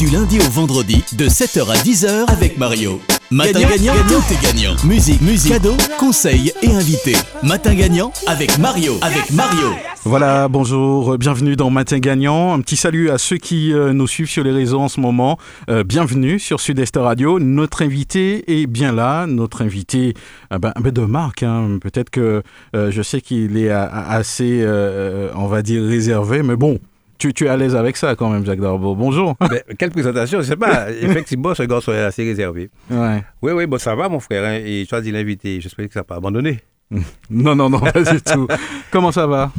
Du lundi au vendredi, de 7h à 10h avec Mario. Matin gagnant, tout est gagnant. Musique, musique, cadeaux, conseils et invités. Matin gagnant avec Mario. Avec Mario. Voilà, bonjour, euh, bienvenue dans Matin Gagnant. Un petit salut à ceux qui euh, nous suivent sur les réseaux en ce moment. Euh, bienvenue sur Sud-Est Radio. Notre invité est bien là, notre invité euh, ben, ben, de marque. hein. Peut-être que euh, je sais qu'il est assez, euh, on va dire, réservé, mais bon, tu, tu es à l'aise avec ça quand même, Jacques Darbo. Bonjour. Quelle présentation, je sais pas. Effectivement, ce garçon est assez réservé. Ouais. Oui, oui, bon, ça va, mon frère. hein, et tu as dit l'invité. J'espère que ça n'a pas abandonné. Non, non, non, pas du tout. Comment ça va?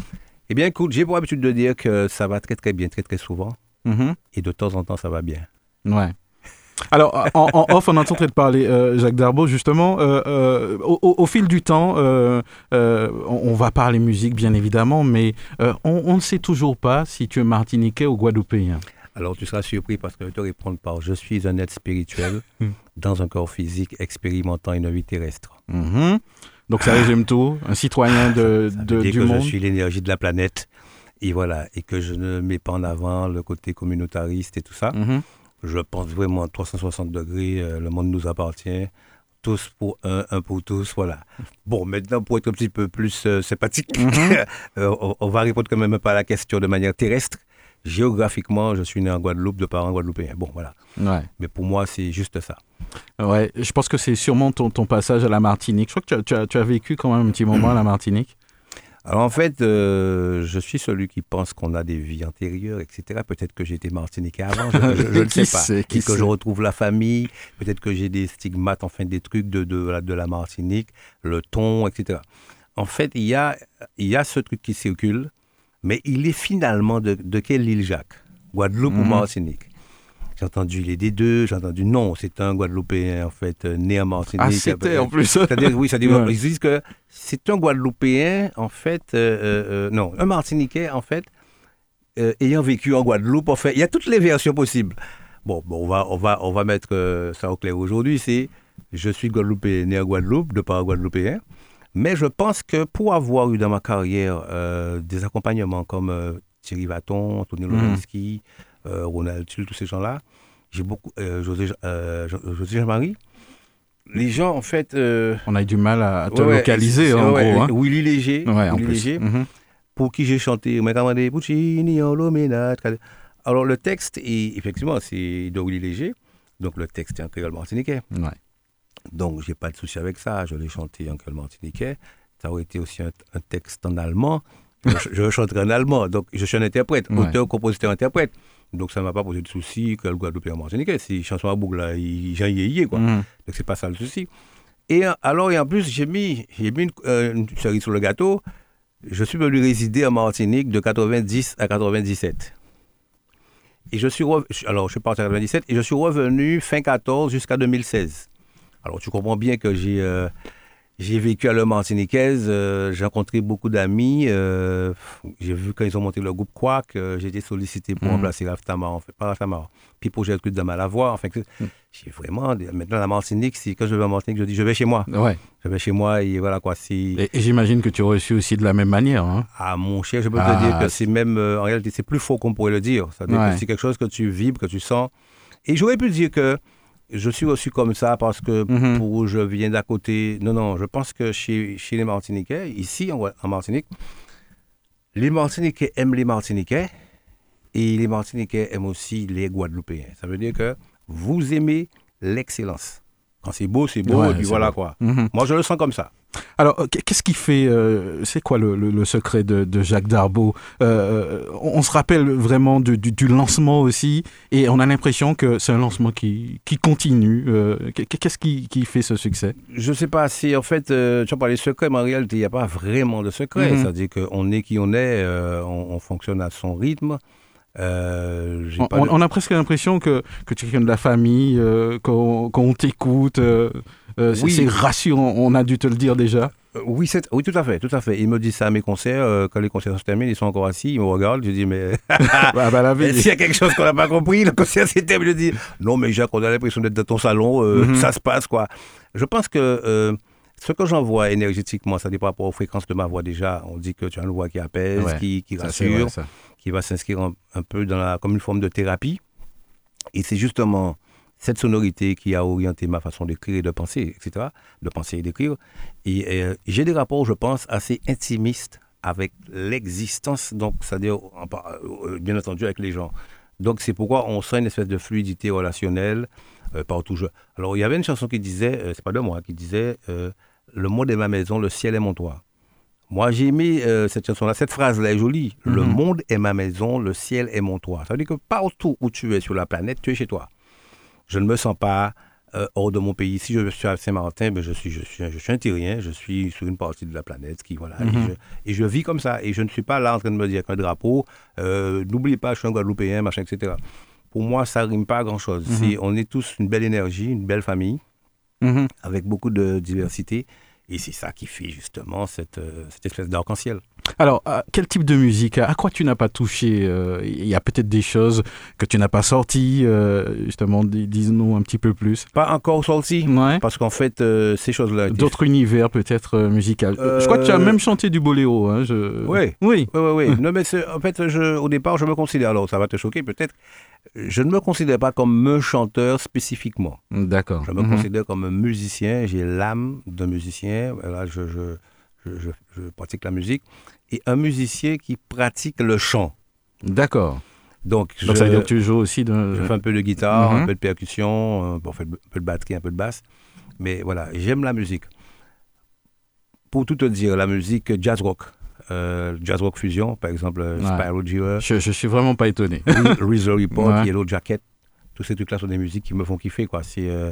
Eh bien, écoute, j'ai pour habitude de dire que ça va très, très bien, très, très souvent. Mhm. Et de temps en temps, ça va bien. Ouais. Alors, en, en off, on est en train de parler, euh, Jacques Darbo, justement. euh, euh, au, au- au fil du temps, on, on va parler musique, bien évidemment, mais on, on ne sait toujours pas si tu es martiniquais ou guadeloupéen. Alors, tu seras surpris parce que je vais te répondre par Je suis un être spirituel Hmm. dans un corps physique expérimentant une vie terrestre. Mhm. Donc, ça résume tout. Un citoyen de, Ça veut de- dire du que monde. je suis l'énergie de la planète. Et voilà. Et que je ne mets pas en avant le côté communautariste et tout ça. Mhm. Je pense vraiment à 360 degrés, euh, le monde nous appartient. Tous pour un, un pour tous, voilà. Bon, maintenant, pour être un petit peu plus euh, sympathique, Mhm. euh, on, on va répondre quand même peu à la question de manière terrestre. Géographiquement, je suis né en Guadeloupe de parents guadeloupéens. Bon, voilà. Ouais. Mais pour moi, c'est juste ça. ouais. Je pense que c'est sûrement ton, ton passage à la Martinique. Je crois que tu as, tu as- tu as vécu quand même un petit moment à la Martinique. Alors en fait, euh, je suis celui qui pense qu'on a des vies antérieures, etc. Peut-être que j'étais martiniquais avant, je je- je ne sais pas. sait, qui que je retrouve la famille, peut-être que j'ai des stigmates, enfin des trucs de, de, la- de la Martinique, le ton, etc. En fait, il y a, il y a ce truc qui circule, mais il est finalement de, de quelle île, Jacques? Guadeloupe ou Mhm. Martinique? J'ai entendu les des deux, j'ai entendu non, c'est un Guadeloupéen en fait, euh, né en Martinique. Ah, c'était en plus. C'est-à-dire, oui, Ouais. ils disent que c'est un Guadeloupéen, en fait, euh, euh, non, un Martiniquais, en fait, euh, ayant vécu en Guadeloupe, en fait, il y a toutes les versions possibles. Bon, bon on, va, on, va, on va mettre ça au clair aujourd'hui, c'est je suis Guadeloupéen, né en Guadeloupe, de par Guadeloupéen, mais je pense que pour avoir eu dans ma carrière des accompagnements comme Thierry Vaton, Tony Mhm. Lorenski, euh, Ronald Tull, tous ces gens-là, j'ai beaucoup, euh, José, euh, Jo- José Jean-Marie, les gens, en fait, euh, On a eu du mal à, te Ouais, localiser, c'est- en ouais, gros. hein. Willy Léger, Ouais, en Willy plus. Léger, Mhm. pour qui j'ai chanté en. Alors le texte, est, effectivement, c'est de Willy Léger, donc le texte est en créole martiniquais. Ouais. Donc j'ai pas de souci avec ça, je l'ai chanté en créole martiniquais. Ça aurait été aussi un, un texte en allemand, je, je le chanterai en allemand. Donc je suis un interprète, Ouais. auteur, compositeur, interprète. Donc ça ne m'a pas posé de souci que le Guadeloupe en martiniquais. Si chanson à boucle, là, il- j'ai yéyé, quoi. Mhm. Donc c'est pas ça le souci. Et alors, et en plus, j'ai mis, j'ai mis une, euh, une cerise sur le gâteau. Je suis venu résider en Martinique de 90 à 97. Et je suis rev- alors je suis parti en 97 et je suis revenu fin 14 jusqu'à 2016. Alors tu comprends bien que j'ai euh, j'ai vécu à la Martiniquaise, euh, j'ai rencontré beaucoup d'amis, euh, j'ai vu quand ils ont monté le groupe Quack, euh, j'ai été sollicité pour Mhm. remplacer Raf Tamar, en fait, pas Raf Tamar, puis pour Gertrude Dama la voix, enfin, que- j'ai vraiment, maintenant la Martinique, c'est quand je vais en Martinique, je dis je vais chez moi, Ouais. je vais chez moi et voilà quoi. Et, et j'imagine que tu as reçu aussi de la même manière. hein. Ah, mon cher, je peux Ah, te dire que c'est- même, euh, en réalité, c'est plus faux qu'on pourrait le dire. Ça veut dire Ouais. que c'est quelque chose que tu vibres, que tu sens. Et j'aurais pu dire que je suis reçu comme ça parce que Mhm. pour je viens d'à côté. Non, non, je pense que chez, chez les Martiniquais, ici en, en Martinique, les Martiniquais aiment les Martiniquais et les Martiniquais aiment aussi les Guadeloupéens. Ça veut dire que vous aimez l'excellence. Quand c'est beau, c'est beau, Ouais, et puis voilà quoi. Mhm. Moi, je le sens comme ça. Alors, euh, qu'est-ce qui fait, euh, c'est quoi le, le- le secret de, de Jacques Darbo? Euh, on, se rappelle vraiment du, du- du lancement aussi, et on a l'impression que c'est un lancement qui, qui continue. Euh, qu'est- Qu'est-ce qui, qui fait ce succès? Je sais pas, si en fait, tu as parlé de secret, mais en réalité, il n'y a pas vraiment de secret. Mhm. C'est-à-dire qu'on est qui on est, on, on fonctionne à son rythme. Euh, on, pas de- on a presque l'impression que, que tu es quelqu'un de la famille, euh, qu'on t'écoute. euh, euh, c'est Oui. c'est rassurant, on a dû te le dire déjà. Euh, oui, oui, tout à fait, tout à fait. Il me dit ça à mes concerts. euh, quand les concerts se terminent, ils sont encore assis, ils me regardent. Je dis, mais bah, bah, s'il y a quelque chose qu'on n'a pas compris, le concert s'est terminé. Je dis, non, mais Jacques, on a l'impression d'être dans ton salon, euh, Mhm. ça se passe, quoi. Je pense que euh, ce que j'envoie énergétiquement, ça dépend par rapport aux fréquences de ma voix déjà. On dit que tu as une voix qui apaise, Ouais, qui, rassure. vrai, qui va s'inscrire un, un peu dans la, comme une forme de thérapie. Et c'est justement cette sonorité qui a orienté ma façon d'écrire et de penser, etc., de penser et d'écrire. Et euh, j'ai des rapports, je pense, assez intimistes avec l'existence, donc c'est-à-dire, euh, bien entendu, avec les gens. Donc c'est pourquoi on sent une espèce de fluidité relationnelle euh, partout. Alors il y avait une chanson qui disait, euh, c'est pas de moi, qui disait Le monde est ma maison, le ciel est mon toit. Moi j'ai aimé cette chanson-là, cette phrase-là est jolie. Le mhm. monde est ma maison, le ciel est mon toit. Ça veut dire que partout où tu es sur la planète, tu es chez toi je ne me sens pas euh, hors de mon pays. Si je suis à Saint-Martin, ben je, suis, je, suis, je suis un Tyrien, je suis sur une partie de la planète qui, voilà, mhm. et, je, vis comme ça. Et je ne suis pas là en train de me dire qu'un drapeau, euh, n'oubliez pas, je suis un Guadeloupéen, machin, etc. Pour moi, ça rime pas à grand-chose. Mhm. On est tous une belle énergie, une belle famille, mhm. avec beaucoup de diversité. Et c'est ça qui fait justement cette, euh, cette espèce d'arc-en-ciel. Alors, quel type de musique À quoi tu n'as pas touché euh, Il y a peut-être des choses que tu n'as pas sorties, euh, justement, dis-nous un petit peu plus. Pas encore sorties, parce qu'en fait, ces choses-là... D'autres univers peut-être musicaux. Je crois que tu as même chanté du boléro. Hein, je... Oui, oui, oui. oui, oui. non, mais en fait, je, au départ, je me considère, alors ça va te choquer peut-être, je ne me considère pas comme un chanteur spécifiquement. D'accord. Je me mhm. considère comme un musicien. J'ai l'âme d'un musicien. Là, je, je, je, pratique la musique. Et un musicien qui pratique le chant. D'accord. Donc, Donc ça veut dire que tu joues aussi de... Je fais un peu de guitare, un mhm. peu de percussion, un peu de batterie, un peu de basse. Mais voilà, j'aime la musique. Pour tout te dire, la musique jazz rock. Euh, jazz rock fusion, par exemple euh, Spyro Je, je suis vraiment pas étonné. Reason Report, Yellow Jacket, tous ces trucs-là sont des musiques qui me font kiffer. quoi. C'est euh,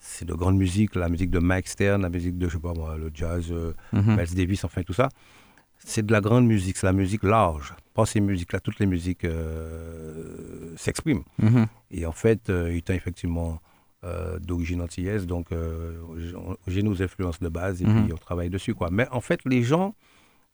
c'est de grande musique, la musique de Mike Stern, la musique de, je sais pas moi, le jazz, mhm. Miles Davis, enfin tout ça. C'est de la grande musique, c'est la musique large. Pas ces musiques-là, toutes les musiques s'expriment. Mhm. Et en fait, étant effectivement d'origine antillaise, donc j'ai nos influences de base et mhm. puis on travaille dessus. quoi. Mais en fait, les gens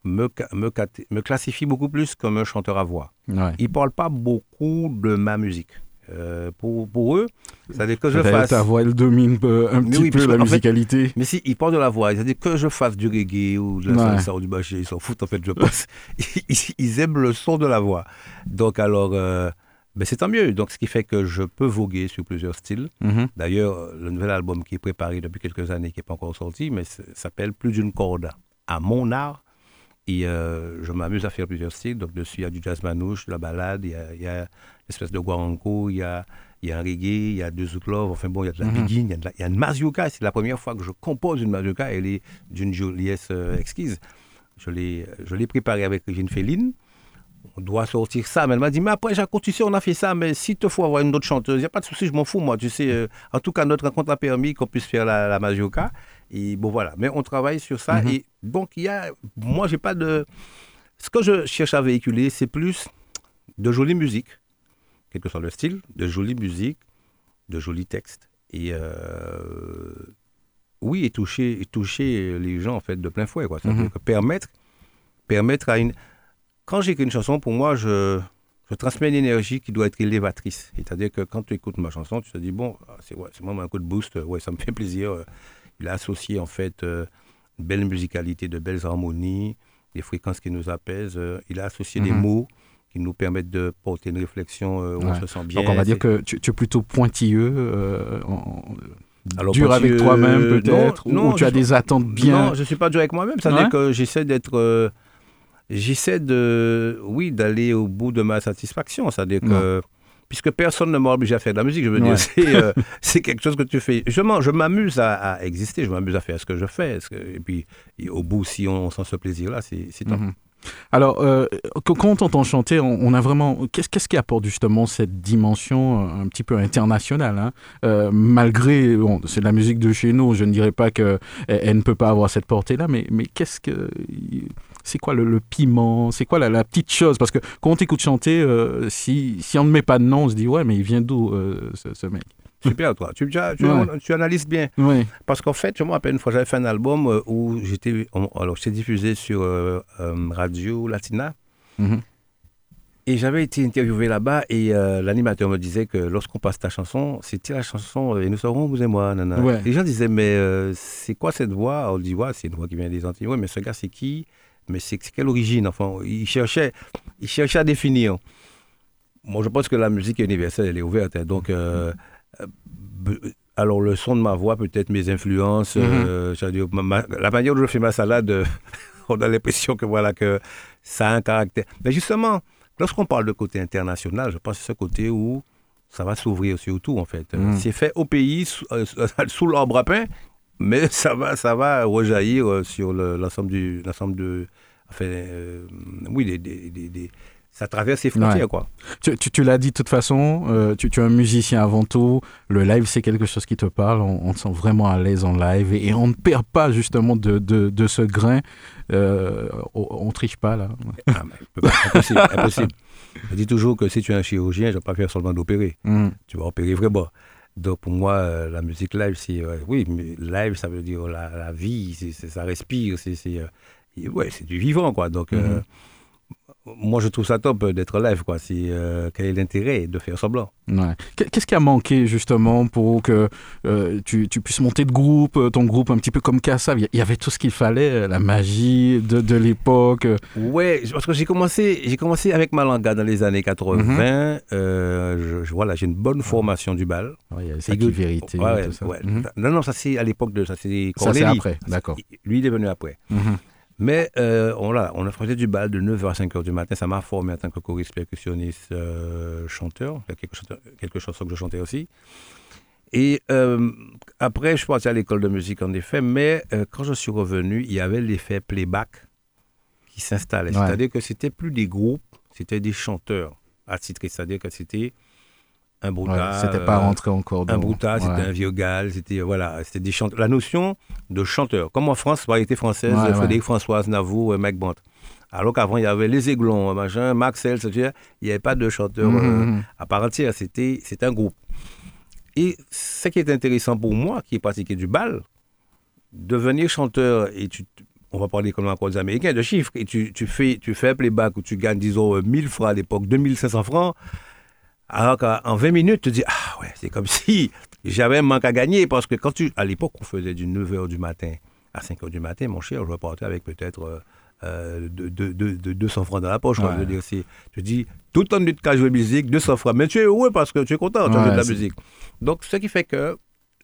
me, me, me, classifie beaucoup plus comme un chanteur à voix. Ils ne parlent pas beaucoup de ma musique. Euh, pour, pour, eux, c'est-à-dire que je fasse. Ta voix, elle domine un petit peu la musicalité. mais si, ils parlent de la voix, c'est-à-dire que je fasse du reggae ou de la salsa ou du ils s'en foutent en fait, je pense. ils, aiment le son de la voix. Donc alors, euh, ben, c'est tant mieux. Donc ce qui fait que je peux voguer sur plusieurs styles. Mm-hmm. D'ailleurs, le nouvel album qui est préparé depuis quelques années, qui n'est pas encore sorti, mais s'appelle Plus d'une corde à mon art. Et euh, je m'amuse à faire plusieurs styles. Donc, dessus, il y a du jazz manouche, de la balade, il y a, il y a une espèce de guaranco, il y a, il y a un reggae, il y a deux zouklov, enfin bon, il y a de la mm il, y a il y a une mazurka. C'est la première fois que je compose une mazurka. Elle est d'une joliesse euh, exquise. Je l'ai préparée avec Régine Féline. On doit sortir ça. Mais elle m'a dit, mais après, Jacques, tu sais, on a fait ça, mais si te faut avoir une autre chanteuse, il n'y a pas de souci, je m'en fous, moi. Tu sais, euh, en tout cas, notre rencontre a permis qu'on puisse faire la, la mazurka. Et bon, voilà. Mais on travaille sur ça. Mhm. Et donc, il y a. Moi, j'ai pas de. Ce que je cherche à véhiculer, c'est plus de jolie musique, quel que soit le style, de jolie musique, de jolis textes. Et. Euh, oui, et toucher, toucher les gens, en fait, de plein fouet, quoi. Ça mhm. permettre, permettre à une. Quand j'écris une chanson, pour moi, je, je transmets une énergie qui doit être élévatrice. C'est-à-dire que quand tu écoutes ma chanson, tu te dis, bon, ah, c'est ouais, moi un coup de boost, ouais, ça me fait plaisir. Euh, il a associé en fait euh, une belle musicalité, de belles harmonies, des fréquences qui nous apaisent. Euh, il a associé des mhm. mots qui nous permettent de porter une réflexion euh, où on se sent bien. Donc on va dire que tu, es plutôt pointilleux, dur avec toi-même peut-être, ou, tu as des attentes bien. Non, je ne suis pas dur avec moi-même. Ça veut dire que j'essaie d'être, j'essaie de, oui, d'aller au bout de ma satisfaction. C'est-à-dire que puisque personne ne m'a obligé à faire de la musique. Je veux dire, euh, c'est quelque chose que tu fais. Je, je m'amuse à, exister, je m'amuse à faire ce que je fais. et puis, au bout, si on, sent ce plaisir-là, c'est top. Mhm. Alors, euh, quand on t'entend chanter, on, a vraiment. Qu'est-ce qui apporte justement cette dimension euh, un petit peu internationale hein? Malgré. Bon, c'est de la musique de chez nous, je ne dirais pas qu'elle elle ne peut pas avoir cette portée-là, mais, mais qu'est-ce que c'est quoi le, piment, c'est quoi la, petite chose? Parce que quand on t'écoute chanter, euh, si, si on ne met pas de nom, on se dit ouais, mais il vient d'où euh, ce, mec? Super, toi. Tu, tu, analyses bien. Parce qu'en fait, je me rappelle une fois, j'avais fait un album euh, où j'étais. Alors, j'étais diffusé sur Radio Latina. Mm-hmm. Et j'avais été interviewé là-bas et l'animateur me disait que lorsqu'on passe ta chanson, c'était la chanson Et nous serons, vous et moi. Les gens disaient, mais c'est quoi cette voix? On dit, ouais, c'est une voix qui vient des Antilles. Ouais, mais ce gars, c'est qui? Mais c'est quelle origine Enfin, il cherchait, il cherchait à définir. moi, je pense que la musique universelle, elle est ouverte. hein. donc, euh, euh, alors, le son de ma voix, peut-être mes influences, euh, ma- ma- la manière dont je fais ma salade, euh, on a l'impression que voilà que ça a un caractère. Mais justement, lorsqu'on parle de côté international, je pense que c'est ce côté où ça va s'ouvrir sur tout, en fait. Mhm. C'est fait au pays, sous, euh, sous l'arbre à pain, mais ça va, ça va rejaillir euh, sur le- l'ensemble du, l'ensemble de, enfin, euh, oui, des, des- des- des- ça traverse les frontières, Ouais. quoi. Tu, tu- tu l'as dit de toute façon, euh, tu, tu es un musicien avant tout. Le live, c'est quelque chose qui te parle. On, on te sent vraiment à l'aise en live et, et on ne perd pas justement de, de, de ce grain. Euh, on, on triche pas là. Ah, impossible, impossible. Je dis toujours que si tu es un chirurgien, je ne vais pas faire seulement d'opérer. Mm. Tu vas opérer vraiment. Donc pour moi, euh, la musique live, c'est. oui, live, ça veut dire la, la vie, c'est, c'est- ça respire, c'est, euh, ouais, c'est du vivant, quoi. Donc euh, moi, je trouve ça top euh, d'être live, quoi. C'est, euh, quel est l'intérêt de faire semblant? Ouais. Qu'est- Qu'est-ce qui a manqué justement pour que euh, tu, tu puisses monter de groupe, ton groupe un petit peu comme Kassav? Il y- avait tout ce qu'il fallait, la magie de, de l'époque. Ouais, parce que j'ai commencé, j'ai commencé avec Malanga dans les années 80. Euh, je, je- voilà, j'ai une bonne formation du bal. Ouais, il y ça qui que- vérité. Ouais, tout ça. ouais. Mhm. Non, non, ça c'est à l'époque de ça, c'est Ça, c'est Cornélie. après, d'accord. Lui, il est venu après. Mhm. Mais euh, on, l'a- on a fait du bal de 9h à 5h du matin. Ça m'a formé en tant que choriste, percussionniste, euh, chanteur. Il y a quelques, chanteurs- quelques chansons que je chantais aussi. Et euh, après, je suis parti à l'école de musique, en effet. Mais quand je suis revenu, il y avait l'effet playback qui s'installait. Ouais. C'est-à-dire que c'était plus des groupes, c'était des chanteurs attitrés. C'est-à-dire que c'était un Ouais, brouta. C'était pas euh, rentré encore un brouta, c'était Ouais. un viogal, c'était euh, voilà, c'était des chanteurs. La notion de chanteur, comme en France, variété française, Ouais. Frédéric Françoise, Navour, euh, Mike Bont. Alors qu'avant, il y avait les Aiglons, machin, Maxel, il n'y avait pas de chanteur Mhm, euh, mhm. à part entière, c'était un groupe. Et ce qui est intéressant pour moi, qui ai pratiqué du bal, devenir chanteur, et tu, on va parler comme encore des Américains, de chiffres, et tu, tu, fais, tu fais un playback où tu gagnes, disons, euh, 1000 francs à l'époque, 2500 francs, alors qu'en 20 minutes, tu te dis, ah ouais, c'est comme si j'avais un manque à gagner, parce que quand tu, à l'époque, on faisait du 9h du matin à 5h du matin, mon cher, je repartais avec peut-être euh, euh, de, de- de- de 200 francs dans la poche. quoi. Ouais. Je veux dire, tu dis, tout le temps de cas jouer musique, 200 francs, mais tu es heureux parce que tu es content, tu as Ouais, joué de la musique. Donc, ce qui fait que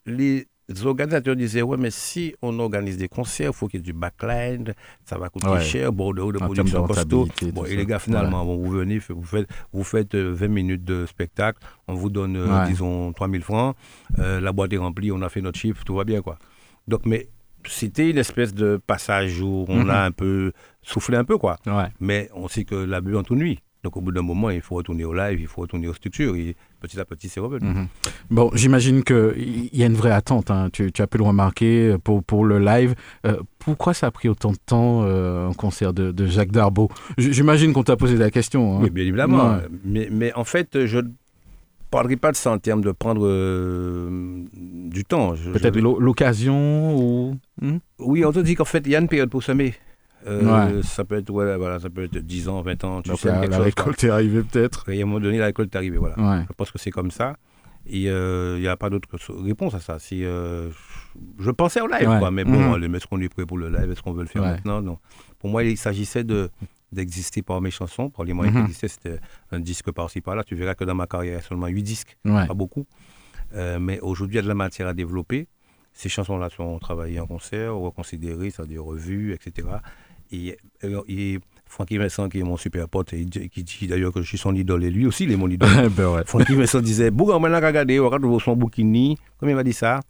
les organisateurs disaient, ouais, mais si on organise des concerts, il faut qu'il y ait du backline, ça va coûter Ouais. cher, bordeaux de production termes de costaud. rentabilité, Bon, tout et ça. les gars, finalement, bon, vous venez, vous faites, vous faites euh, 20 minutes de spectacle, on vous donne, euh, Ouais. disons, 3000 francs, euh, la boîte est remplie, on a fait notre chiffre, tout va bien, quoi. Donc, mais c'était une espèce de passage où on Mhm. a un peu soufflé un peu, quoi. Ouais. Mais on sait que la bulle en nuit. Donc, au bout d'un moment, il faut retourner au live, il faut retourner aux structures, et petit à petit, c'est revenu. Mhm. Bon, j'imagine qu'il y a une vraie attente. hein. Tu, tu as pu le remarquer pour, pour le live. Euh, pourquoi ça a pris autant de temps, euh, un concert de, de Jacques Darbeau J- J'imagine qu'on t'a posé la question. hein. Oui, bien évidemment. Ouais. Mais, mais en fait, je ne parlerai pas de ça en termes de prendre euh, du temps. Peut-être vais- l'occasion ou... Hmm? Oui, on te dit qu'en fait, il y a une période pour semer. Euh, Ouais. Ça peut être ouais, voilà, ça peut être 10 ans, 20 ans, tu Donc, sèmes la, la chose. récolte est arrivée peut-être. Et à un moment donné, la récolte est arrivée. Voilà. Ouais. Je pense que c'est comme ça. Et euh, il n'y a pas d'autre réponse à ça. C'est, euh, je pensais au live, quoi, mais bon, Mhm. est-ce qu'on est prêt pour le live? Est-ce qu'on veut le faire maintenant? Non. Pour moi, il s'agissait de, d'exister par mes chansons, par les moyens Mhm. qui existaient. C'était un disque par-ci, par-là. Tu verras que dans ma carrière, il y a seulement 8 disques, pas beaucoup. Euh, mais aujourd'hui, il y a de la matière à développer. Ces chansons-là sont travaillées en concert, reconsidérées, c'est-à-dire revues, etc. Et, euh, et Francky Vincent, qui est mon super pote, et qui dit d'ailleurs que je suis son idole, et lui aussi, il est mon idole. ben ouais. Francky Vincent disait regardez, regarde son bouquini. Comme il m'a dit ça,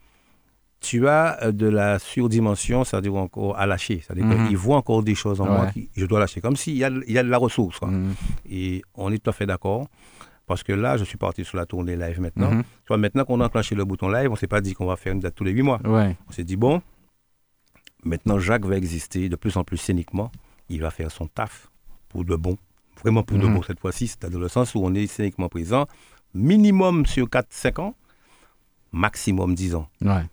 tu as euh, de la surdimension, c'est-à-dire encore à lâcher. C'est-à-dire Mhm. qu'il voit encore des choses en moi que je dois lâcher. Comme s'il y a, il y a de la ressource. quoi. Mhm. Et on est tout à fait d'accord. Parce que là, je suis parti sur la tournée live maintenant. Mhm. Tu vois, maintenant qu'on a enclenché le bouton live, on ne s'est pas dit qu'on va faire une date tous les huit mois. Ouais. On s'est dit, bon, maintenant Jacques va exister de plus en plus scéniquement. Il va faire son taf pour de bon. Vraiment pour de Mhm. bon cette fois-ci. C'est dans le sens où on est scéniquement présent. Minimum sur 4-5 ans, maximum 10 ans. Ouais.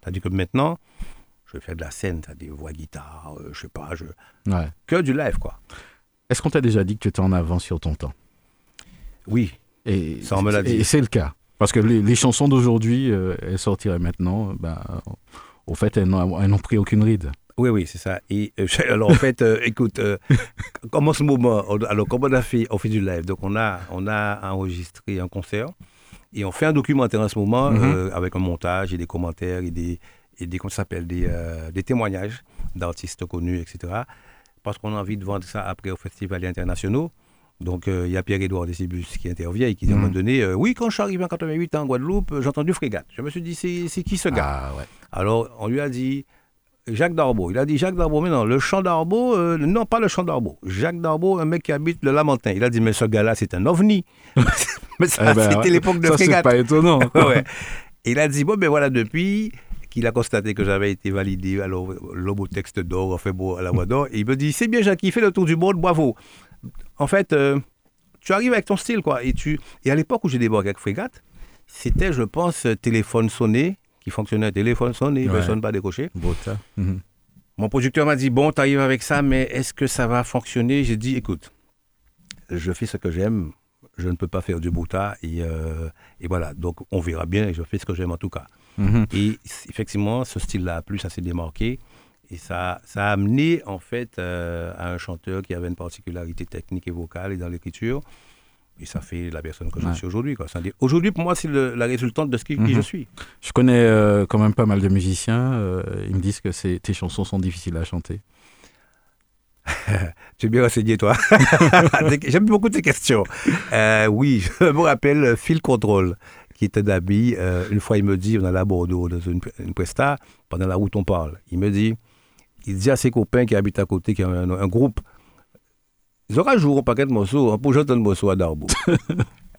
C'est-à-dire que maintenant, je vais faire de la scène, c'est-à-dire voix guitare, euh, je sais pas, je... Ouais. que du live, quoi. Est-ce qu'on t'a déjà dit que tu étais en avance sur ton temps? Oui, Et, Ça, on me l'a dit. Et c'est le cas. Parce que les, les chansons d'aujourd'hui, euh, elles sortiraient maintenant, ben, au fait, elles n'ont pris aucune ride. Oui, oui, c'est ça. Et euh, alors en fait, euh, écoute, euh, comme en ce moment, on- alors comme on a fait, on fait du live, donc on a, on a enregistré un concert et on fait un documentaire en ce moment Mhm. avec un montage et des commentaires et des, et des comment ça s'appelle, des, des témoignages d'artistes connus, etc. Parce qu'on a envie de vendre ça après aux festivals internationaux. Donc euh, il y a Pierre-Édouard Décibus qui intervient et qui dit à un Mhm. moment donné, euh, oui, quand je suis arrivé en 88 en Guadeloupe, euh, j'ai entendu Frégate. Je me suis dit, c'est c'est qui ce gars? Ah ouais. alors, on lui a dit Jacques Darbo. Il a dit Jacques Darbo, mais non, le champ d'Arbo, euh, non, pas le champ d'Arbo. Jacques Darbo, un mec qui habite le Lamentin. Il a dit, mais ce gars-là, c'est un ovni. mais ça, Eh ben, c'était ouais. l'époque de Ça, c'est Frégate. pas étonnant. Ouais, il a dit, bon, ben voilà, depuis qu'il a constaté que j'avais été validé, alors, l'homme au texte d'or, enfin bon, à la voix d'or, et il me dit, c'est bien, Jacques, il fait le tour du monde, bravo. En fait, euh, tu arrives avec ton style, quoi. Et, tu... et à l'époque où j'ai débarqué avec Frégate, c'était, je pense, téléphone sonné, qui fonctionnait, téléphone sonné, Ouais. personne pas décroché. Beau tas. Mhm. Mon producteur m'a dit, bon, tu arrives avec ça, mais est-ce que ça va fonctionner? J'ai dit, écoute, je fais ce que j'aime, je ne peux pas faire du bouta, et, euh, et voilà, donc on verra bien, et je fais ce que j'aime en tout cas. Mhm. Et effectivement, ce style-là a plu, ça s'est démarqué, et ça, ça a amené en fait euh, à un chanteur qui avait une particularité technique et vocale et dans l'écriture, et ça fait la personne que je Ouais. suis aujourd'hui. Aujourd'hui, pour moi, c'est le- la résultante de ce qui, qui Mhm. je suis. Je connais euh, quand même pas mal de musiciens. euh, ils me disent que tes chansons sont difficiles à chanter. Tu es bien renseigné, toi. J'aime beaucoup tes questions. Oui, je me rappelle Phil Control, qui était d'habit. une fois, il me dit, on allait à Bordeaux dans une, une presta, pendant la route, on parle. Il me dit, il dit à ses copains qui habitent à côté, qui ont un, un groupe, ils auront joué un paquet de morceaux, un projet de morceaux à Darbo.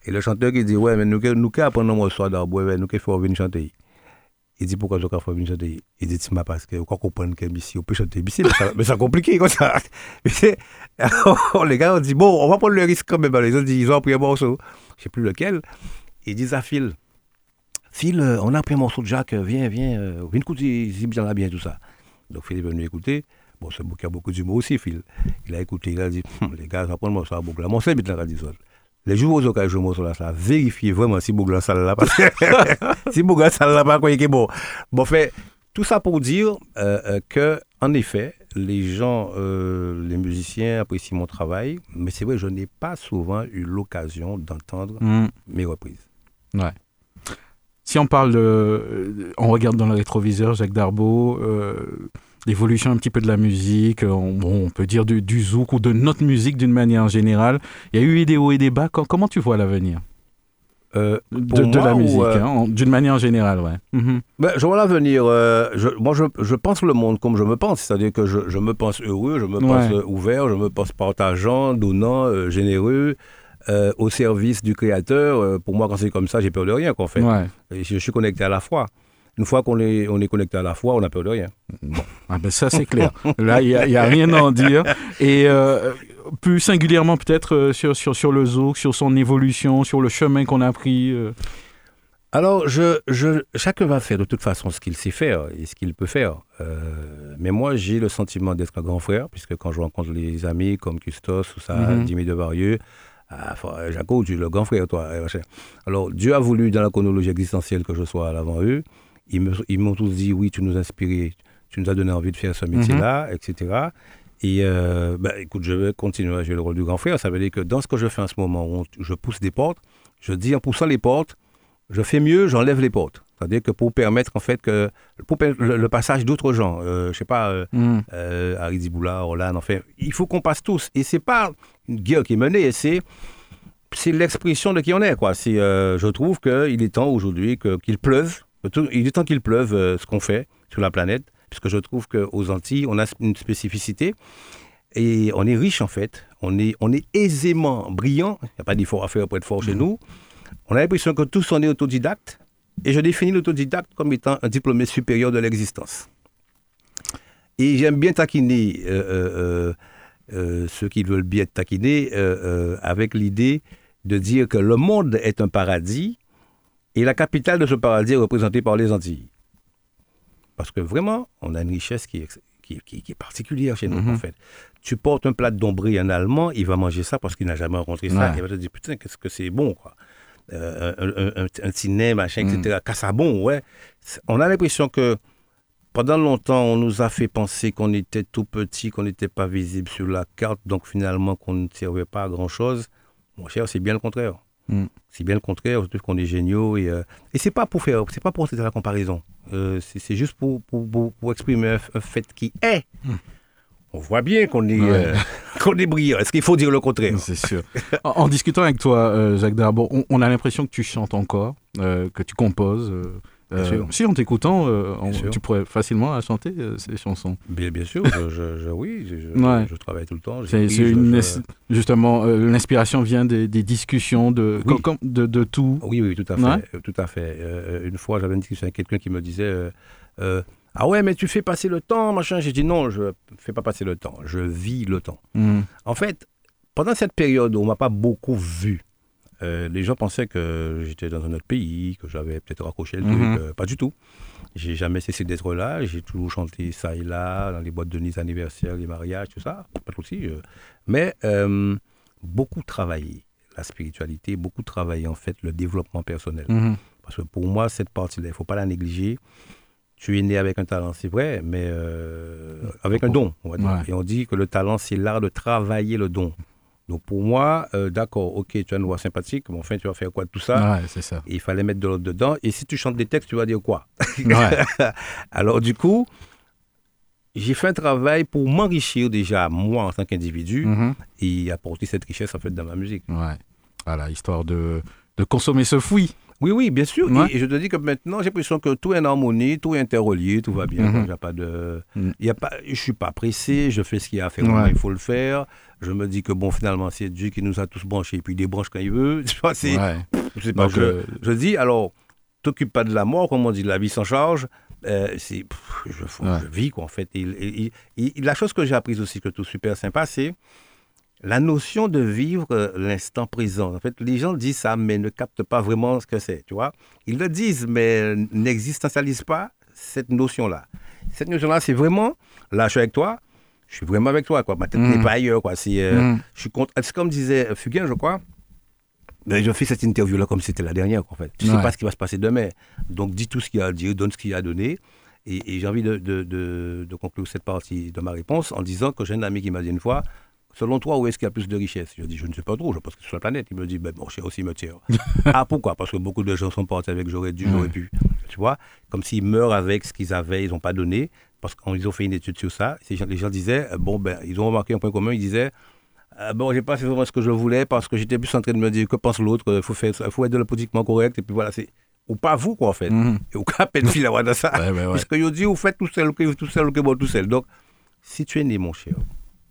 Et le chanteur qui dit, ouais, mais nous, nous, apprendre un morceau à Darbo, ouais, nous, qu'il faut venir chanter. Il dit pourquoi je faire venir chanter Il dit c'est parce que quoi comprendre que ici on peut chanter ici mais c'est compliqué comme ça. Mais c'est- alors, les gars ont dit bon on va prendre le risque quand même. Alors, ils ont dit ils ont appris un morceau, je sais plus lequel. Ils disent à Phil Phil euh, on a pris un morceau de Jacques euh, viens viens euh, viens écouter c'est bien là bien tout ça. Donc Phil est venu écouter. Bon c'est qui a beaucoup d'humour aussi Phil. Il a écouté il a dit Hum, les gars on va prendre le morceau à boucle. Mon c'est dans la radio. Les jours où ils ont morceau là, ça vérifier vraiment si Bouglan ça là parce que si Bouglan ça là pas quoi il est bon. Bon fait tout ça pour dire euh, euh, que en effet les gens, euh, les musiciens apprécient mon travail, mais c'est vrai je n'ai pas souvent eu l'occasion d'entendre Mhm. mes reprises. Ouais. Si on parle de. euh, On regarde dans le rétroviseur Jacques Darbo, euh, l'évolution un petit peu de la musique, euh, on, bon, on peut dire du, du zouk ou de notre musique d'une manière générale. Il y a eu des hauts et des bas. Co- Comment tu vois l'avenir? Euh, de, la musique, euh, hein, d'une manière générale, ouais. Mhm. Ben, je vois l'avenir. euh, je, moi, je, je pense le monde comme je me pense. C'est-à-dire que je, je me pense heureux, je me pense Ouais. ouvert, je me pense partageant, donnant, généreux, euh, au service du Créateur. Euh, pour moi, quand c'est comme ça, j'ai peur de rien, qu'en fait. Ouais. Et je suis connecté à la foi. Une fois qu'on est, on est connecté à la foi, on n'a peur de rien. Ah ben ça c'est clair. Là, il n'y a, a rien à en dire. Et euh, plus singulièrement peut-être sur, sur, sur le zouk, sur son évolution, sur le chemin qu'on a pris. Alors, je, je, chacun va faire de toute façon ce qu'il sait faire et ce qu'il peut faire. Euh, mais moi, j'ai le sentiment d'être un grand frère, puisque quand je rencontre les amis comme Custos ou ça. Jimmy Devarieux, ah, faut- Jaco, tu es le grand frère, toi. machin. Alors, Dieu a voulu, dans la chronologie existentielle, que je sois à l'avant eux. Ils m'ont tous dit, oui, tu nous as inspiré, tu nous as donné envie de faire ce métier-là, etc. Et euh, ben, écoute, je vais continuer à jouer le rôle du grand frère. Ça veut dire que dans ce que je fais en ce moment, où je pousse des portes, je dis en poussant les portes, je fais mieux, j'enlève les portes. C'est-à-dire que pour permettre en fait que pour le, le passage d'autres gens, euh, je sais pas, euh, Mhm. euh, Harry Diboula, Roland, enfin, il faut qu'on passe tous. Et c'est pas une guerre qui est menée, c'est c'est l'expression de qui on est, quoi. C'est, euh, je trouve qu'il est temps aujourd'hui que- qu'il pleuve. Il est temps qu'il pleuve ce qu'on fait sur la planète, puisque je trouve qu'aux Antilles, on a une spécificité et on est riche en fait. On est, on est aisément brillant. Il n'y a pas d'effort à faire pour être fort chez nous. On a l'impression que tous on est autodidacte. Et je définis l'autodidacte comme étant un diplômé supérieur de l'existence. Et j'aime bien taquiner euh, euh, euh, ceux qui veulent bien être taquinés avec l'idée de dire que le monde est un paradis et la capitale de ce paradis est représentée par les Antilles. Parce que vraiment, on a une richesse qui est, ex- qui, qui- qui est particulière chez nous, Mhm. en fait. Tu portes un plat de dombré en allemand, il va manger ça parce qu'il n'a jamais rencontré ça. Ouais. Il va te dire, putain, qu'est-ce que c'est bon, quoi. Euh, un, un, un, un petit nez, machin, etc. Cassabon, ouais. On a l'impression que pendant longtemps, on nous a fait penser qu'on était tout petit, qu'on n'était pas visible sur la carte, donc finalement qu'on ne servait pas à grand-chose. Mon cher, c'est bien le contraire. Mm. C'est bien le contraire, je trouve qu'on est géniaux. Et, euh, et c'est pas pour faire, c'est pas pour faire la comparaison. Euh, c'est juste pour, pour, pour- pour exprimer un, fait qui est. On voit bien qu'on est, Ouais. euh, est brillant. Est-ce qu'il faut dire le contraire? C'est sûr. en, en discutant avec toi, euh, Jacques Darbo, on, on a l'impression que tu chantes encore, euh, que tu composes. si en t'écoutant, tu pourrais facilement chanter ces chansons. Bien, bien sûr, je, je- je- oui, je, je- Ouais. je travaille tout le temps. Une, je- justement l'inspiration vient des, des discussions de, Oui. com- com- de, de tout. Oui, oui, tout à fait. Ouais. Tout à fait. Une fois, j'avais une discussion avec quelqu'un qui me disait Ah ouais, mais tu fais passer le temps, machin. J'ai dit non, je ne fais pas passer le temps, je vis le temps. Mm. En fait, pendant cette période où on m'a pas beaucoup vu, euh, les gens pensaient que j'étais dans un autre pays, que j'avais peut-être raccroché le Mhm. truc. euh, pas du tout. J'ai jamais cessé d'être là. J'ai toujours chanté ça et là, dans les boîtes de nuit anniversaires, les mariages, tout ça. Pas de souci. euh. Mais euh, beaucoup travaillé la spiritualité, beaucoup travaillé en fait le développement personnel. Mhm. Parce que pour moi, cette partie-là, il ne faut pas la négliger. Tu es né avec un talent, c'est vrai, mais euh, avec un don. On va dire. Ouais. Et on dit que le talent, c'est l'art de travailler le don. Donc pour moi, euh, d'accord, ok, tu as une voix sympathique, mais enfin, tu vas faire quoi de tout ça? Ouais, c'est ça. Et Il fallait mettre de l'autre dedans. Et si tu chantes des textes, tu vas dire quoi? Ouais. Alors du coup, j'ai fait un travail pour m'enrichir déjà, moi, en tant qu'individu, Mhm. et apporter cette richesse, en fait, dans ma musique. Ouais. Voilà, histoire de, de consommer ce fouille. Oui, oui, bien sûr. Ouais. Et, et je te dis que maintenant, j'ai l'impression que tout est en harmonie, tout est interrelié, tout va bien. Il y a pas de, il y a pas, je suis pas pressé, je fais ce qu'il y a à faire, Ouais. il faut le faire. Je me dis que bon, finalement, c'est Dieu qui nous a tous branchés, et puis il débranche quand il veut. C'est, Ouais. je sais pas, Donc, je, euh, je dis, alors, t'occupe pas de la mort, comme on dit, la vie s'en charge. Euh, c'est, je, vis, quoi, en fait. Et, et- la chose que j'ai apprise aussi, que trouve super sympa, c'est la notion de vivre euh, l'instant présent. En fait, les gens disent ça, mais ne captent pas vraiment ce que c'est, tu vois. Ils le disent, mais n'existentialisent pas cette notion-là. Cette notion-là, c'est vraiment, là, je suis avec toi, je suis vraiment avec toi, quoi. Ma tête Mhm. n'est pas ailleurs, quoi. C'est, euh, Mhm. je suis content. C'est comme disait Fugain, je crois. Ben, je fais cette interview-là comme si c'était la dernière, quoi, en fait. Tu sais Ouais. pas ce qui va se passer demain. Donc, dis tout ce qu'il y a à dire, donne ce qu'il y a à donner. Et, et j'ai envie de, de- de- de conclure cette partie de ma réponse en disant que j'ai un ami qui m'a dit une fois Selon toi, où est-ce qu'il y a plus de richesse Je dis Je ne sais pas trop, je pense que c'est sur la planète. Il me dit ben, Mon cher aussi me tire. ah, pourquoi? Parce que beaucoup de gens sont partis avec j'aurais dû, j'aurais pu. Tu vois? Comme s'ils meurent avec ce qu'ils avaient, ils n'ont pas donné. Parce qu'ils ont fait une étude sur ça. Gens- les gens disaient euh, Bon, ben, ils ont remarqué un point commun. Ils disaient euh, bon, j'ai pas fait vraiment ce que je voulais parce que j'étais plus en train de me dire que pense l'autre, il faut, faire, faut être de la politiquement correct, et puis voilà, c'est. Ou pas vous, quoi, en fait. Mhm. Et au cas, peine fil à ça. Parce que yo dit, vous faites tout seul, tout seul, que bon, tout seul. Donc, si tu es né, mon cher,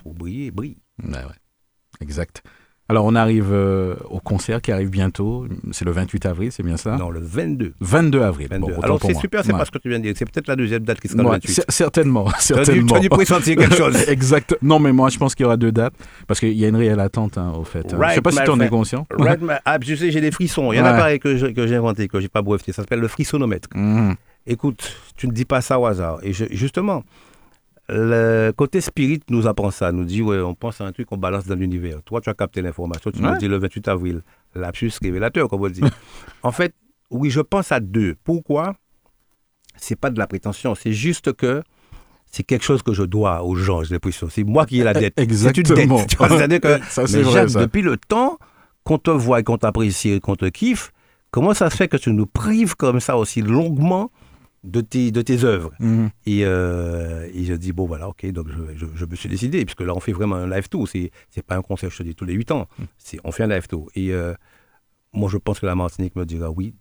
pour briller, brille. Ouais, ouais. Exact. Alors, on arrive euh, au concert qui arrive bientôt. C'est le 28 avril, c'est bien ça? Non, le 22. 22 avril. 22. Bon, Alors, c'est super, c'est Ouais. pas ce que tu viens de dire. C'est peut-être la deuxième date qui sera Ouais, le 28. cer- certainement, Tu certainement. tu as dû pressentir quelque chose. exact. Non, mais moi, je pense qu'il y aura deux dates parce qu'il y a une réelle attente, hein, au fait. Je Right, sais pas si tu en es conscient. Right, ah, je sais, j'ai des frissons. Il y en a Ouais. pareil que je- j'ai inventé, que j'ai pas breveté. Ça s'appelle le frissonomètre. Mhm. Écoute, tu ne dis pas ça au hasard. Et je- justement, le côté spirit nous apprend ça, nous dit, ouais, on pense à un truc qu'on balance dans l'univers. Toi, tu as capté l'information, tu Ouais. nous dis le 28 avril, lapsus révélateur, comme on dit. en fait, oui, je pense à deux. Pourquoi? C'est pas de la prétention, c'est juste que c'est quelque chose que je dois aux gens, j'ai l'impression. C'est moi qui ai la dette. C'est une Exactement. vois, C'est-à-dire que, Ça, c'est mais vrai, Jacques, ça. depuis le temps qu'on te voit et qu'on t'apprécie et qu'on te kiffe, comment ça se fait que tu nous prives comme ça aussi longuement de tes, de tes œuvres Mhm. et, euh, et je dis, bon, voilà, ok, donc je, je- je me suis décidé, puisque là, on fait vraiment un live tour. C'est, c'est pas un concert, je te dis, tous les 8 ans. C'est, on fait un live tour. Et euh, moi, je pense que la Martinique me dira oui,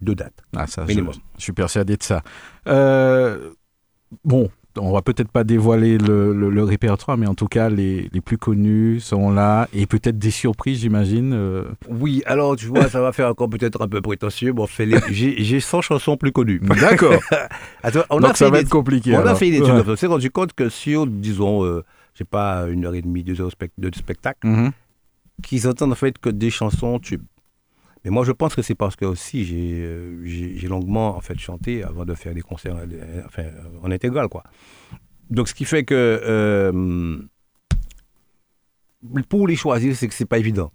deux dates. Ah, ça, je, je suis persuadé de ça. Euh, bon, on va peut-être pas dévoiler le, le- le répertoire, mais en tout cas, les, les plus connus sont là et peut-être des surprises, j'imagine. euh. Oui, alors, tu vois, ça va faire encore peut-être un peu prétentieux. Bon, les- j'ai, j'ai 100 chansons plus connues. D'accord. On Donc a ça fait va être compliqué. On a fait une étude. Ouais. On s'est rendu compte que sur, disons, euh, je sais pas, une heure et demie, deux heures de spectacle, Mhm. qu'ils entendent en fait que des chansons tubes. Mais moi, je pense que c'est parce que aussi j'ai euh, longuement en fait chanté avant de faire des concerts euh, enfin, euh, en intégral, quoi. Donc, ce qui fait que pour les choisir, c'est que c'est pas évident.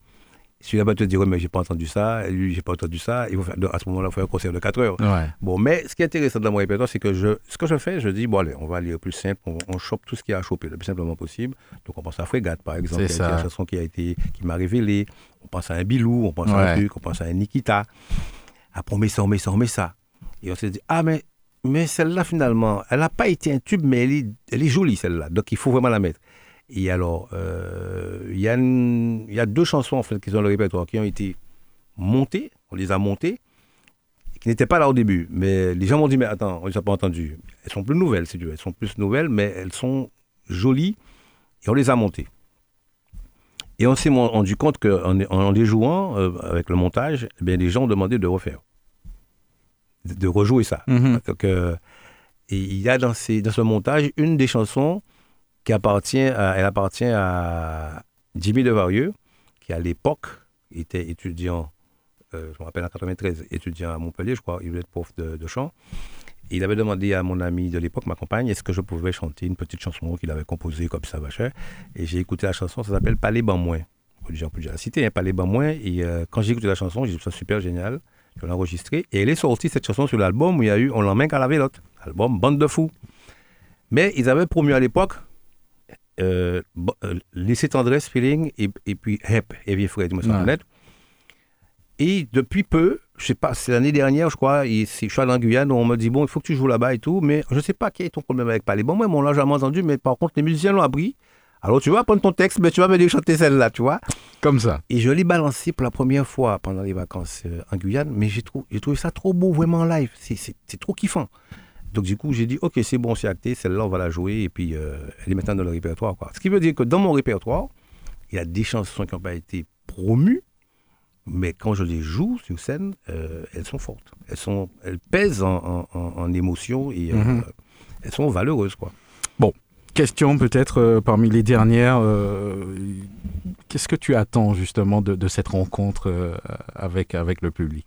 Celui-là va te dire, ouais, mais j'ai pas entendu ça, lui, j'ai pas entendu ça. Il faut faire, à ce moment-là, il faut faire un concert de 4 heures. Ouais. Bon, mais ce qui est intéressant dans mon répertoire, c'est que je, ce que je fais, je dis, bon, allez, on va aller au plus simple, on, on chope tout ce qu'il y a à choper le plus simplement possible. Donc, on pense à Frégate, par exemple, C'est qui a été ça. une chanson qui a été, qui m'a révélé. On pense à un Bilou, on pense à un truc, on pense à un Nikita. Après, on met ça, on met ça, on met ça. Et on s'est dit, ah, mais, mais celle-là, finalement, elle n'a pas été un tube, mais elle est, elle est jolie, celle-là. Donc, il faut vraiment la mettre. Et alors, euh, il y, a y deux chansons, en fait, qui sont dans le répertoire, qui ont été montées, on les a montées, qui n'étaient pas là au début. Mais les gens m'ont dit, mais attends, on les a pas entendues. Elles sont plus nouvelles, si tu veux. Elles sont plus nouvelles, mais elles sont jolies, et on les a montées. Et on s'est rendu compte qu'en en les jouant, euh, avec le montage, eh bien, les gens ont demandé de refaire, de, de rejouer ça. Mhm. Donc, euh, et il y a dans, ces, dans ce montage une des chansons qui appartient à, elle appartient à Jimmy Devarieux, qui à l'époque était étudiant, euh, je me rappelle en 93, étudiant à Montpellier, je crois, il voulait être prof de, chant. Il avait demandé à mon ami de l'époque, ma compagne, est-ce que je pouvais chanter une petite chanson qu'il avait composée comme ça, machin. Et j'ai écouté la chanson, ça s'appelle Palais Banmoin. On peut déjà la citer, hein, Palais Banmoin. Et euh, quand j'ai écouté la chanson, j'ai trouvé ça super génial. Je l'ai enregistrée. Et elle est sortie, cette chanson, sur l'album où il y a eu On l'emmène qu'à la vélote. Album Bande de fous. Mais ils avaient promu à l'époque euh, euh, Laisser tendresse, feeling, et, et puis Hep, Heavy Fred, Ouais. Et depuis peu, je sais pas, c'est l'année dernière, je crois, et je suis allé en Guyane, où on me dit, bon, il faut que tu joues là-bas et tout, mais je sais pas quel est ton problème avec Palais. Bon, moi, on l'a jamais entendu, mais par contre, les musiciens l'ont appris. Alors, tu vas prendre ton texte, mais tu vas me dire chanter celle-là, tu vois. Comme ça. Et je l'ai balancé pour la première fois pendant les vacances euh, en Guyane, mais j'ai trou- trouvé ça trop beau, vraiment en live. C'est trop kiffant. Donc, du coup, j'ai dit, OK, c'est bon, c'est acté, celle-là, on va la jouer, et puis euh, elle est maintenant dans le répertoire. Quoi. Ce qui veut dire que dans mon répertoire, il y a des chansons qui n'ont pas été promues, mais quand je les joue sur scène, euh, elles sont fortes. Elles, sont, elles pèsent en, en, en- en émotion et euh, Mhm. elles sont valeureuses. Quoi. Question peut-être parmi les dernières. Qu'est-ce que tu attends justement de, de cette rencontre avec, avec le public?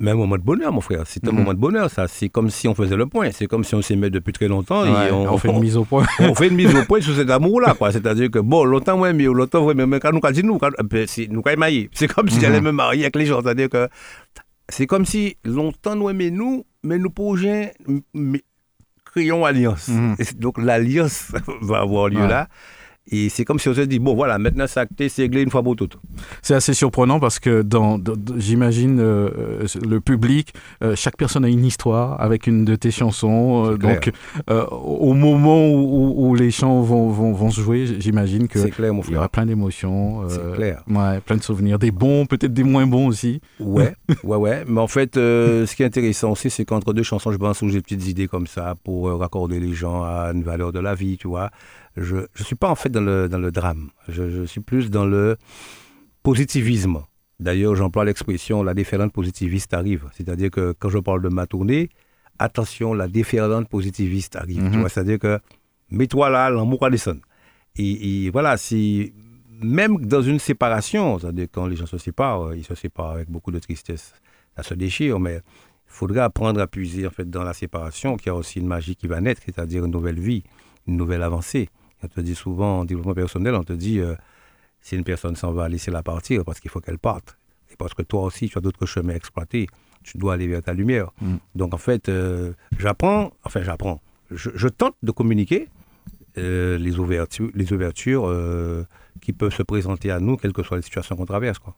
Mais un moment de bonheur, mon frère. C'est un Mhm. moment de bonheur, ça. C'est comme si on faisait le point. C'est comme si on s'aimait depuis très longtemps. Ouais, et on, fait une mise au point. on fait une mise au point sur cet amour-là, quoi. C'est-à-dire que, bon, longtemps, ouais, mais longtemps, ouais, mais quand nous, quand nous, quand, ben, nous. C'est comme si Mhm. j'allais me marier avec les gens. C'est-à-dire que, c'est comme si longtemps, nous, mais nous, mais nous, mais, créons alliance. Mhm. Et Donc, l'alliance va avoir lieu Ouais. là. Et c'est comme si on se dit, bon, voilà, maintenant, c'est acté, c'est réglé une fois pour toutes. C'est assez surprenant parce que dans, j'imagine euh, le public, euh, chaque personne a une histoire avec une de tes chansons. euh, donc, au moment où, où- où les chants vont, vont, vont se jouer, j'imagine que C'est clair, mon il y aura plein d'émotions. C'est clair. Ouais, plein de souvenirs, des bons, peut-être des moins bons aussi. Ouais, ouais, ouais. Mais en fait, ce qui est intéressant aussi, c'est qu'entre deux chansons, je pense où j'ai des petites idées comme ça pour raccorder les gens à une valeur de la vie, tu vois. Je ne suis pas en fait dans le, dans le drame. Je, je suis plus dans le positivisme. D'ailleurs, j'emploie l'expression la déferlante positiviste arrive. C'est-à-dire que quand je parle de ma tournée, attention, la déferlante positiviste arrive. Tu vois, c'est-à-dire que mets-toi là, l'amour va descendre. Et, et voilà, si même dans une séparation, c'est-à-dire quand les gens se séparent, euh, ils se séparent avec beaucoup de tristesse, ça se déchire, mais il faudra apprendre à puiser en fait dans la séparation, qu'il y a aussi une magie qui va naître, c'est-à-dire une nouvelle vie, une nouvelle avancée. On te dit souvent en développement personnel, on te dit euh, si une personne s'en va, laissez-la partir parce qu'il faut qu'elle parte. Et parce que toi aussi, tu as d'autres chemins à exploiter. Tu dois aller vers ta lumière. Mm. Donc en fait, euh, j'apprends, enfin j'apprends, je, je tente de communiquer euh, les ouvertures, les ouvertures qui peuvent se présenter à nous, quelles que soient les situations qu'on traverse. Quoi.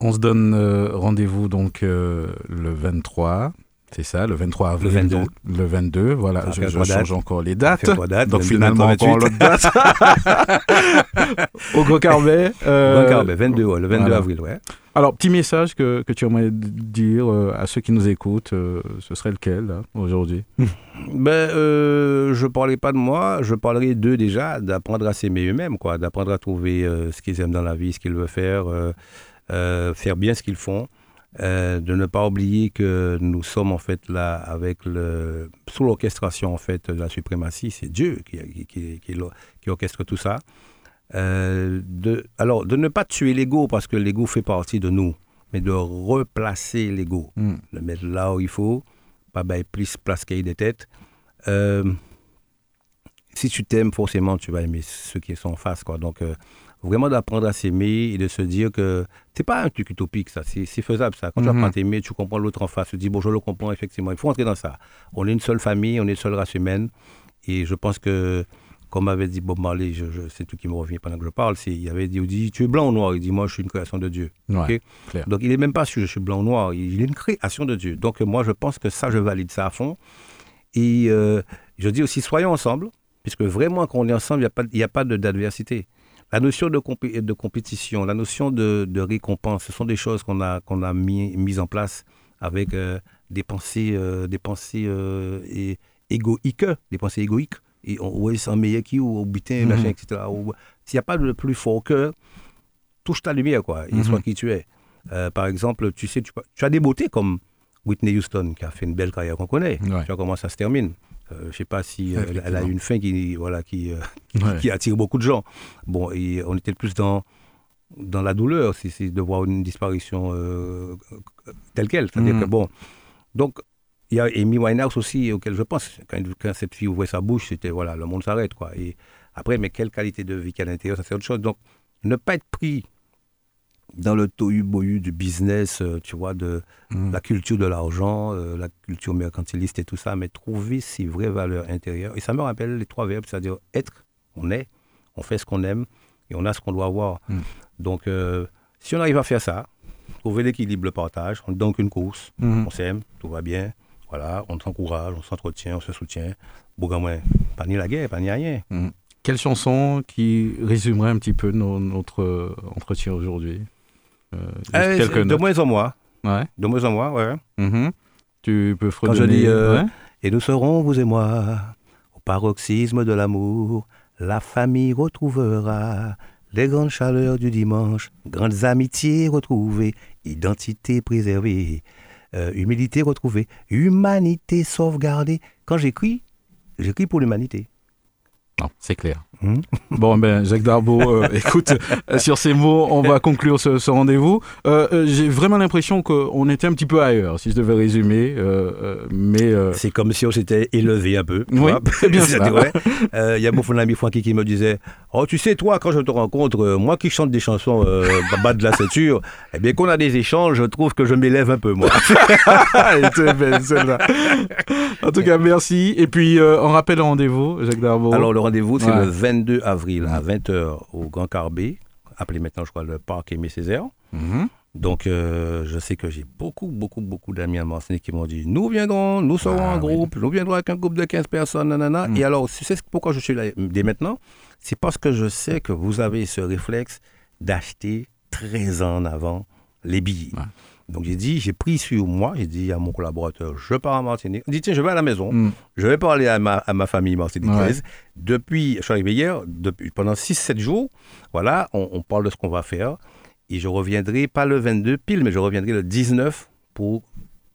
On se donne rendez-vous donc le 23. C'est ça, le 23 avril. 22. donc, le 22, voilà, je, change encore les dates. Date, Donc 22, finalement, 28. encore l'autre date. Au Gros Carbet. euh, Bon, Carbet, 22, ouais, le 22 voilà. avril, ouais. Alors, petit message que, que tu aimerais dire euh, à ceux qui nous écoutent, euh, ce serait lequel aujourd'hui? Ben, euh, je parlais pas de moi, je parlerai d'eux déjà, d'apprendre à s'aimer eux-mêmes, quoi, d'apprendre à trouver ce qu'ils aiment dans la vie, ce qu'ils veulent faire, faire bien ce qu'ils font, euh, de ne pas oublier que nous sommes en fait là avec le sous l'orchestration en fait de la suprématie, c'est Dieu qui, qui, qui, orchestre tout ça. Euh, de, alors, de ne pas tuer l'ego parce que l'ego fait partie de nous, mais de replacer l'ego Hmm. le mettre là où il faut, pas bailler plus place qu'il y ait des têtes. Euh, si tu t'aimes, forcément, tu vas aimer ceux qui sont en face. Quoi. Donc, vraiment d'apprendre à s'aimer et de se dire que c'est pas un truc utopique, ça, c'est faisable, ça. Quand tu Mhm. apprends à t'aimer, tu comprends l'autre en face, tu te dis, bon, je le comprends, effectivement, il faut entrer dans ça. On est une seule famille, on est une seule race humaine, et je pense que, comme avait dit Bob Marley, je, je- c'est tout qui me revient pendant que je parle, il avait dit, il dit, tu es blanc ou noir? Il dit, moi, je suis une création de Dieu. Ouais. Donc il n'est même pas sûr je suis blanc ou noir, il est une création de Dieu. Donc moi je pense que ça, je valide ça à fond. Et euh, je dis aussi, soyons ensemble, puisque vraiment quand on est ensemble, il n'y a pas, y a pas d'adversité. La notion de, compé- de compétition, la notion de, de récompense, ce sont des choses qu'on a, qu'on a mis, mises en place avec euh, des pensées, euh, des pensées euh, et- égoïques, des pensées égoïques. Et on ouais, c'est un meilleur qui ou au butin, Mhm. machin, etc. S'il n'y a pas de plus fort que touche ta lumière, quoi, et sois qui tu es. Par exemple, tu sais, tu, tu as des beautés comme Whitney Houston, qui a fait une belle carrière qu'on connaît. Ouais. Tu vois comment ça se termine. Euh, je ne sais pas si euh, elle, a une fin qui, voilà, qui, euh, Ouais. qui attire beaucoup de gens. Bon, et on était plus dans, dans la douleur, c'est de voir une disparition telle qu'elle. C'est-à-dire Mhm. que, bon, donc, il y a Amy Winehouse aussi, auquel je pense. Quand, quand cette fille ouvrait sa bouche, c'était, voilà, le monde s'arrête, quoi. Et après, mais quelle qualité de vie qu'il y a à l'intérieur, ça c'est autre chose. Donc, ne pas être pris dans le tohu-bohu du business, euh, tu vois, de Mhm. la culture de l'argent, euh, la culture mercantiliste et tout ça, mais trouver ses vraies valeurs intérieures. Et ça me rappelle les trois verbes, c'est-à-dire être, on est, on fait ce qu'on aime et on a ce qu'on doit avoir. Mm. Donc, euh, si on arrive à faire ça, trouver l'équilibre, le partage, on donc une course, Mhm. on s'aime, tout va bien, voilà, on s'encourage, on s'entretient, on se soutient. Bon, moins, pas ni la guerre, pas ni rien. Quelle chanson qui résumerait un petit peu no- notre entretien aujourd'hui? Euh, quelques de moins en moins, Ouais. de moins en moins, ouais. Mhm. Tu peux Quand je fredonner. dis, euh, ouais. Et nous serons, vous et moi, au paroxysme de l'amour. La famille retrouvera les grandes chaleurs du dimanche, grandes amitiés retrouvées, identité préservée, euh, humilité retrouvée, humanité sauvegardée. Quand j'écris, j'écris pour l'humanité. Non, c'est clair. Hmm. Bon, ben, Jacques Darbo, euh, écoute, euh, sur ces mots, on va conclure ce, ce rendez-vous. Euh, J'ai vraiment l'impression qu'on était un petit peu ailleurs, si je devais résumer. mais euh, C'est comme si on s'était élevé un peu. Oui, c'est bien ça. ouais, euh, Il y a mon ami Francky qui me disait Oh, tu sais, toi, quand je te rencontre, moi qui chante des chansons euh, bas de la ceinture, eh bien, qu'on a des échanges, je trouve que je m'élève un peu, moi. Belle. En tout cas, merci. Et puis, euh, on rappelle le rendez-vous, Jacques Darbo. Alors, le rendez-vous, c'est Ouais. le 22 avril à 20h au Grand Carbet, appelé maintenant, je crois, le Parc Aimé Césaire. Mhm. Donc, euh, je sais que j'ai beaucoup, beaucoup, beaucoup d'amis à Martinique qui m'ont dit Nous viendrons, nous serons Ah, en oui. groupe, nous viendrons avec un groupe de 15 personnes, nanana. Mm. Et alors, tu sais pourquoi je suis là dès maintenant? C'est parce que je sais que vous avez ce réflexe d'acheter très en avant les billets. Ouais. Donc, j'ai dit J'ai pris sur moi, j'ai dit à mon collaborateur Je pars à Martinique. Il dit Tiens, je vais à la maison. Mm. Je vais parler à ma, à ma famille martiniquaise. Ouais. Depuis, je suis arrivé hier, depuis, pendant 6-7 jours, voilà, on, on parle de ce qu'on va faire. Et je reviendrai, pas le 22 pile, mais je reviendrai le 19 pour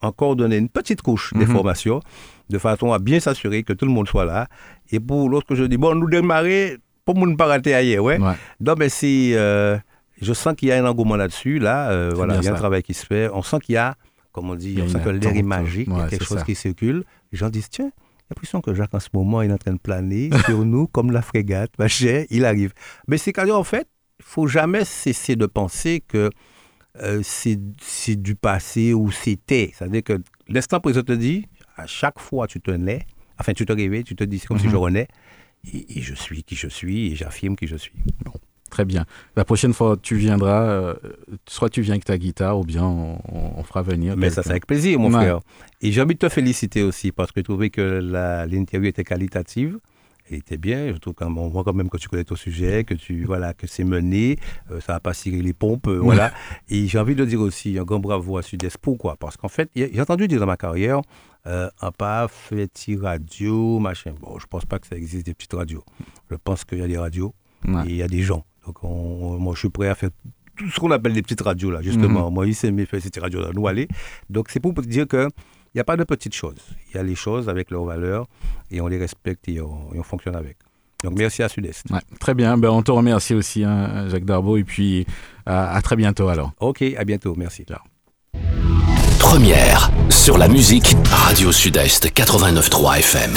encore donner une petite couche Mhm. d'informations, de façon à bien s'assurer que tout le monde soit là. Et pour l'autre que je dis, bon, nous démarrer, pour ne pas rater ailleurs, ouais. Ouais. Non, mais c'est. euh, je sens qu'il y a un engouement là-dessus. Là, euh, voilà, il y a un travail qui se fait. On sent qu'il y a, comme on dit, on sent que l'air est magique, il y a quelque chose ça. qui circule. Les gens disent, tiens, j'ai l'impression que Jacques, en ce moment, il est en train de planer sur nous comme la frégate. Machin, il arrive. Mais c'est qu'en en fait, il faut jamais cesser de penser que euh, c'est du passé ou c'était. C'est-à-dire que l'instant présent te dit, à chaque fois tu te nais, enfin tu te réveilles, tu te dis, c'est comme si Mhm. je renais, et, et je suis qui je suis, et j'affirme qui je suis. Très bien. La prochaine fois, tu viendras, euh, soit tu viens avec ta guitare, ou bien on, on- on fera venir. Mais ça, c'est avec plaisir, mon Ouais. frère. Et j'ai envie de te féliciter aussi, parce que je trouvais que l'interview était qualitative. Elle était bien. Je trouve quand même, on voit quand même que tu connais ton sujet, que tu voilà, que c'est mené, euh, ça va pas cirer les pompes, euh, voilà. Et j'ai envie de dire aussi un grand bravo à Sud-Est. Pourquoi? Parce qu'en fait, j'ai entendu dire dans ma carrière, euh, un pas fait radio, machin. Bon, je pense pas que ça existe des petites radios. Je pense qu'il y a des radios Ouais. et il y a des gens. Donc, on- moi, je suis prêt à faire tout ce qu'on appelle des petites radios, là, justement. Mhm. Moi, il s'est mis fait ces petites radios-là, nous aller. Donc, c'est pour dire que il n'y a pas de petites choses. Il y a les choses avec leurs valeurs et on les respecte et on, et on fonctionne avec. Donc, merci à Sud-Est. Ouais, très bien. Ben, on te remercie aussi, hein, Jacques Darbo, et puis à, à très bientôt alors. OK, à bientôt. Merci. Première sur la musique Radio Sud-Est 89.3 FM.